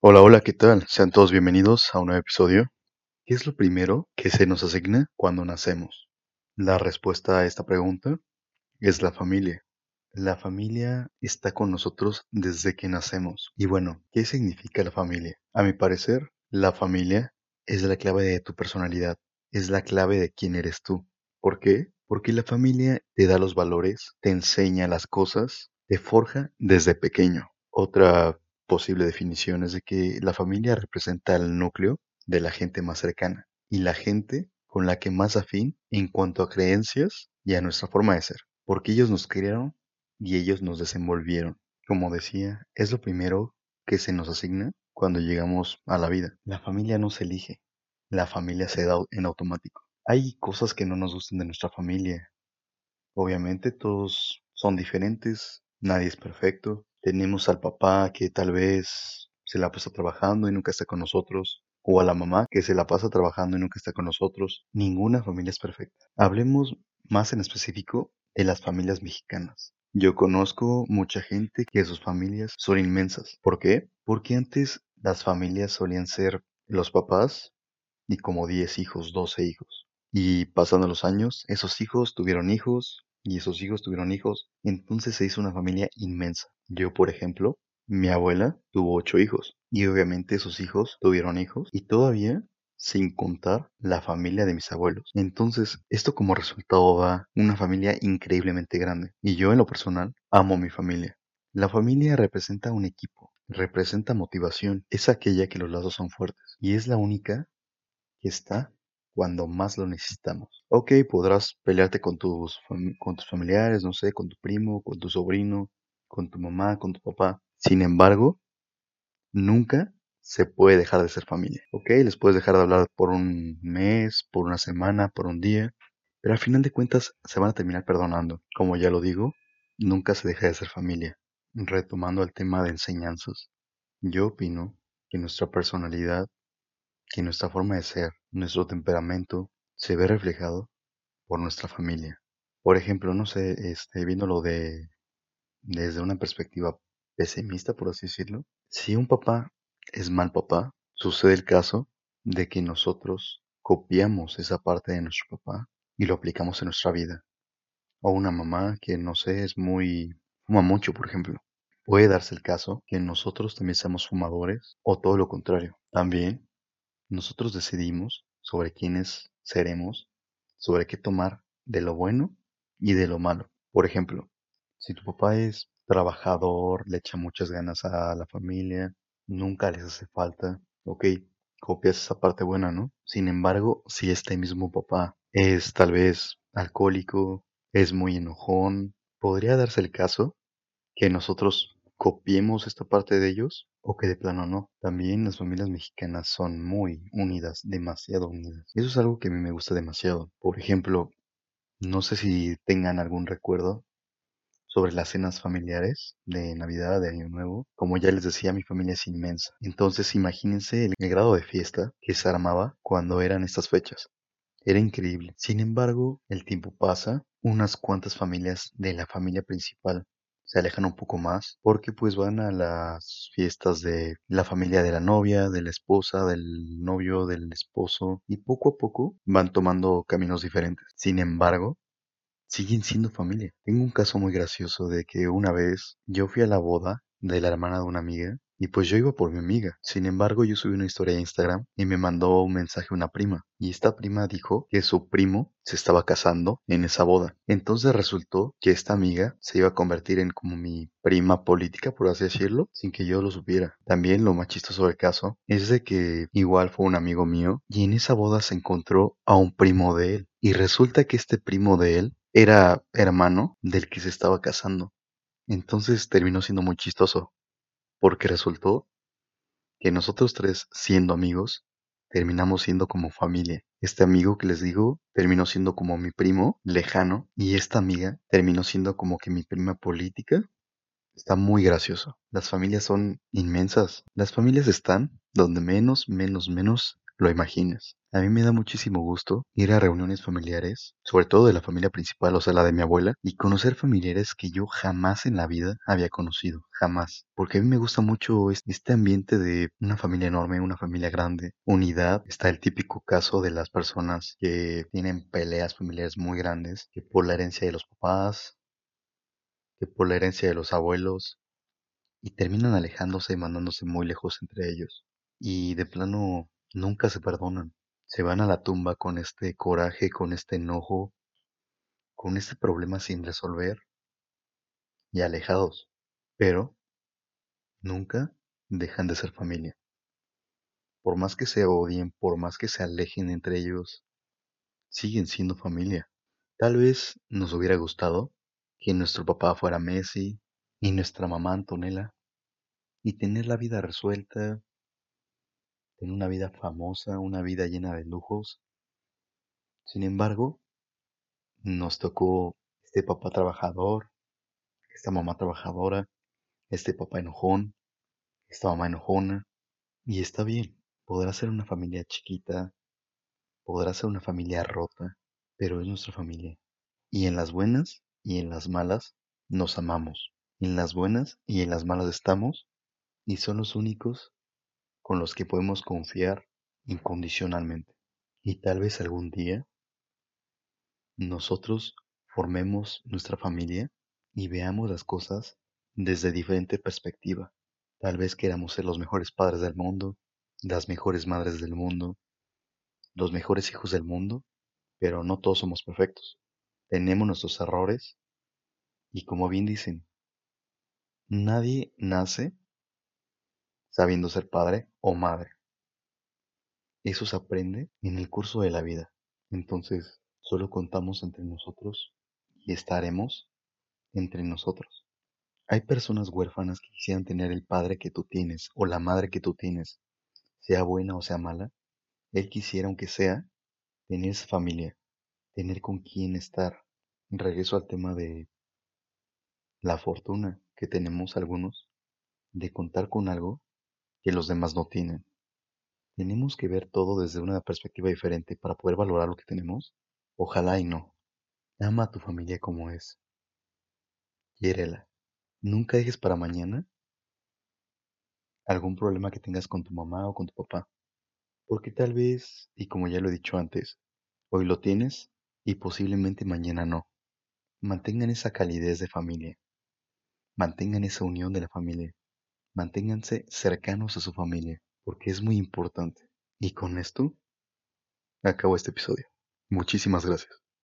Hola, hola, ¿qué tal? Sean todos bienvenidos a un nuevo episodio. ¿Qué es lo primero que se nos asigna cuando nacemos? La respuesta a esta pregunta es la familia. La familia está con nosotros desde que nacemos. Y bueno, ¿qué significa la familia? A mi parecer, la familia es la clave de tu personalidad, es la clave de quién eres tú. ¿Por qué? Porque la familia te da los valores, te enseña las cosas, te forja desde pequeño. Otra posible definición es de que la familia representa el núcleo de la gente más cercana y la gente con la que más afín en cuanto a creencias y a nuestra forma de ser, porque ellos nos criaron y ellos nos desenvolvieron. Como decía, es lo primero que se nos asigna cuando llegamos a la vida. La familia no se elige, la familia se da en automático. Hay cosas que no nos gustan de nuestra familia. Obviamente todos son diferentes, nadie es perfecto. Tenemos al papá que tal vez se la pasa trabajando y nunca está con nosotros, o a la mamá que se la pasa trabajando y nunca está con nosotros. Ninguna familia es perfecta. Hablemos más en específico de las familias mexicanas. Yo conozco mucha gente que sus familias son inmensas. ¿Por qué? Porque antes las familias solían ser los papás y como 10 hijos, 12 hijos. Y pasando los años, esos hijos tuvieron hijos y esos hijos tuvieron hijos. Entonces se hizo una familia inmensa. Yo, por ejemplo, mi abuela tuvo ocho hijos y obviamente sus hijos tuvieron hijos y todavía sin contar la familia de mis abuelos. Entonces, esto como resultado da una familia increíblemente grande. Y yo en lo personal amo mi familia. La familia representa un equipo, representa motivación, es aquella que los lazos son fuertes y es la única que está cuando más lo necesitamos. Ok, podrás pelearte con tus, con tus familiares, no sé, con tu primo, con tu sobrino, con tu mamá, con tu papá. Sin embargo, nunca se puede dejar de ser familia. Ok, les puedes dejar de hablar por un mes, por una semana, por un día, pero al final de cuentas se van a terminar perdonando. Como ya lo digo, nunca se deja de ser familia. Retomando el tema de enseñanzas, yo opino que nuestra personalidad, que nuestra forma de ser, nuestro temperamento, se ve reflejado por nuestra familia. Por ejemplo, no sé, este, viéndolo de desde una perspectiva pesimista, por así decirlo, si un papá es mal papá, sucede el caso de que nosotros copiamos esa parte de nuestro papá y lo aplicamos en nuestra vida. O una mamá que no sé, es muy fuma mucho, por ejemplo. Puede darse el caso que nosotros también seamos fumadores o todo lo contrario. También nosotros decidimos sobre quiénes seremos, sobre qué tomar de lo bueno y de lo malo. Por ejemplo, si tu papá es trabajador, le echa muchas ganas a la familia, nunca les hace falta, ok, copias esa parte buena, ¿no? Sin embargo, si este mismo papá es tal vez alcohólico, es muy enojón, podría darse el caso que nosotros copiemos esta parte de ellos o que de plano no. También las familias mexicanas son muy unidas, demasiado unidas. Eso es algo que a mí me gusta demasiado. Por ejemplo, no sé si tengan algún recuerdo sobre las cenas familiares de Navidad, de Año Nuevo. Como ya les decía, mi familia es inmensa. Entonces imagínense el, el grado de fiesta que se armaba cuando eran estas fechas. Era increíble. Sin embargo, el tiempo pasa, unas cuantas familias de la familia principal se alejan un poco más porque pues van a las fiestas de la familia de la novia, de la esposa, del novio, del esposo y poco a poco van tomando caminos diferentes. Sin embargo, siguen siendo familia. Tengo un caso muy gracioso de que una vez yo fui a la boda de la hermana de una amiga y pues yo iba por mi amiga. Sin embargo, yo subí una historia a Instagram y me mandó un mensaje una prima. Y esta prima dijo que su primo se estaba casando en esa boda. Entonces resultó que esta amiga se iba a convertir en como mi prima política, por así decirlo, sin que yo lo supiera. También lo más chistoso del caso es de que igual fue un amigo mío y en esa boda se encontró a un primo de él. Y resulta que este primo de él era hermano del que se estaba casando. Entonces terminó siendo muy chistoso, porque resultó que nosotros tres, siendo amigos, terminamos siendo como familia. Este amigo que les digo terminó siendo como mi primo lejano y esta amiga terminó siendo como que mi prima política. Está muy gracioso. Las familias son inmensas. Las familias están donde menos, menos, menos lo imaginas. A mí me da muchísimo gusto ir a reuniones familiares, sobre todo de la familia principal, o sea, la de mi abuela, y conocer familiares que yo jamás en la vida había conocido, jamás. Porque a mí me gusta mucho este ambiente de una familia enorme, una familia grande, unidad. Está el típico caso de las personas que tienen peleas familiares muy grandes, que por la herencia de los papás, que por la herencia de los abuelos, y terminan alejándose y mandándose muy lejos entre ellos. Y de plano nunca se perdonan. Se van a la tumba con este coraje, con este enojo, con este problema sin resolver y alejados. Pero nunca dejan de ser familia. Por más que se odien, por más que se alejen entre ellos, siguen siendo familia. Tal vez nos hubiera gustado que nuestro papá fuera Messi y nuestra mamá Antonella y tener la vida resuelta, tener una vida famosa, una vida llena de lujos. Sin embargo, nos tocó este papá trabajador, esta mamá trabajadora, este papá enojón, esta mamá enojona. Y está bien, podrá ser una familia chiquita, podrá ser una familia rota, pero es nuestra familia. Y en las buenas y en las malas nos amamos. En las buenas y en las malas estamos y son los únicos con los que podemos confiar incondicionalmente. Y tal vez algún día nosotros formemos nuestra familia y veamos las cosas desde diferente perspectiva. Tal vez queramos ser los mejores padres del mundo, las mejores madres del mundo, los mejores hijos del mundo, pero no todos somos perfectos. Tenemos nuestros errores y como bien dicen, nadie nace sabiendo ser padre o madre. Eso se aprende en el curso de la vida. Entonces, solo contamos entre nosotros y estaremos entre nosotros. Hay personas huérfanas que quisieran tener el padre que tú tienes o la madre que tú tienes, sea buena o sea mala. Él quisiera, aunque sea, tener esa familia, tener con quién estar. Regreso al tema de la fortuna que tenemos algunos de contar con algo que los demás no tienen. Tenemos que ver todo desde una perspectiva diferente para poder valorar lo que tenemos. Ojalá y no. Ama a tu familia como es. Quiérela. Nunca dejes para mañana algún problema que tengas con tu mamá o con tu papá. Porque tal vez, y como ya lo he dicho antes, hoy lo tienes y posiblemente mañana no. Mantengan esa calidez de familia. Mantengan esa unión de la familia. Manténganse cercanos a su familia, porque es muy importante. Y con esto acabo este episodio. Muchísimas gracias.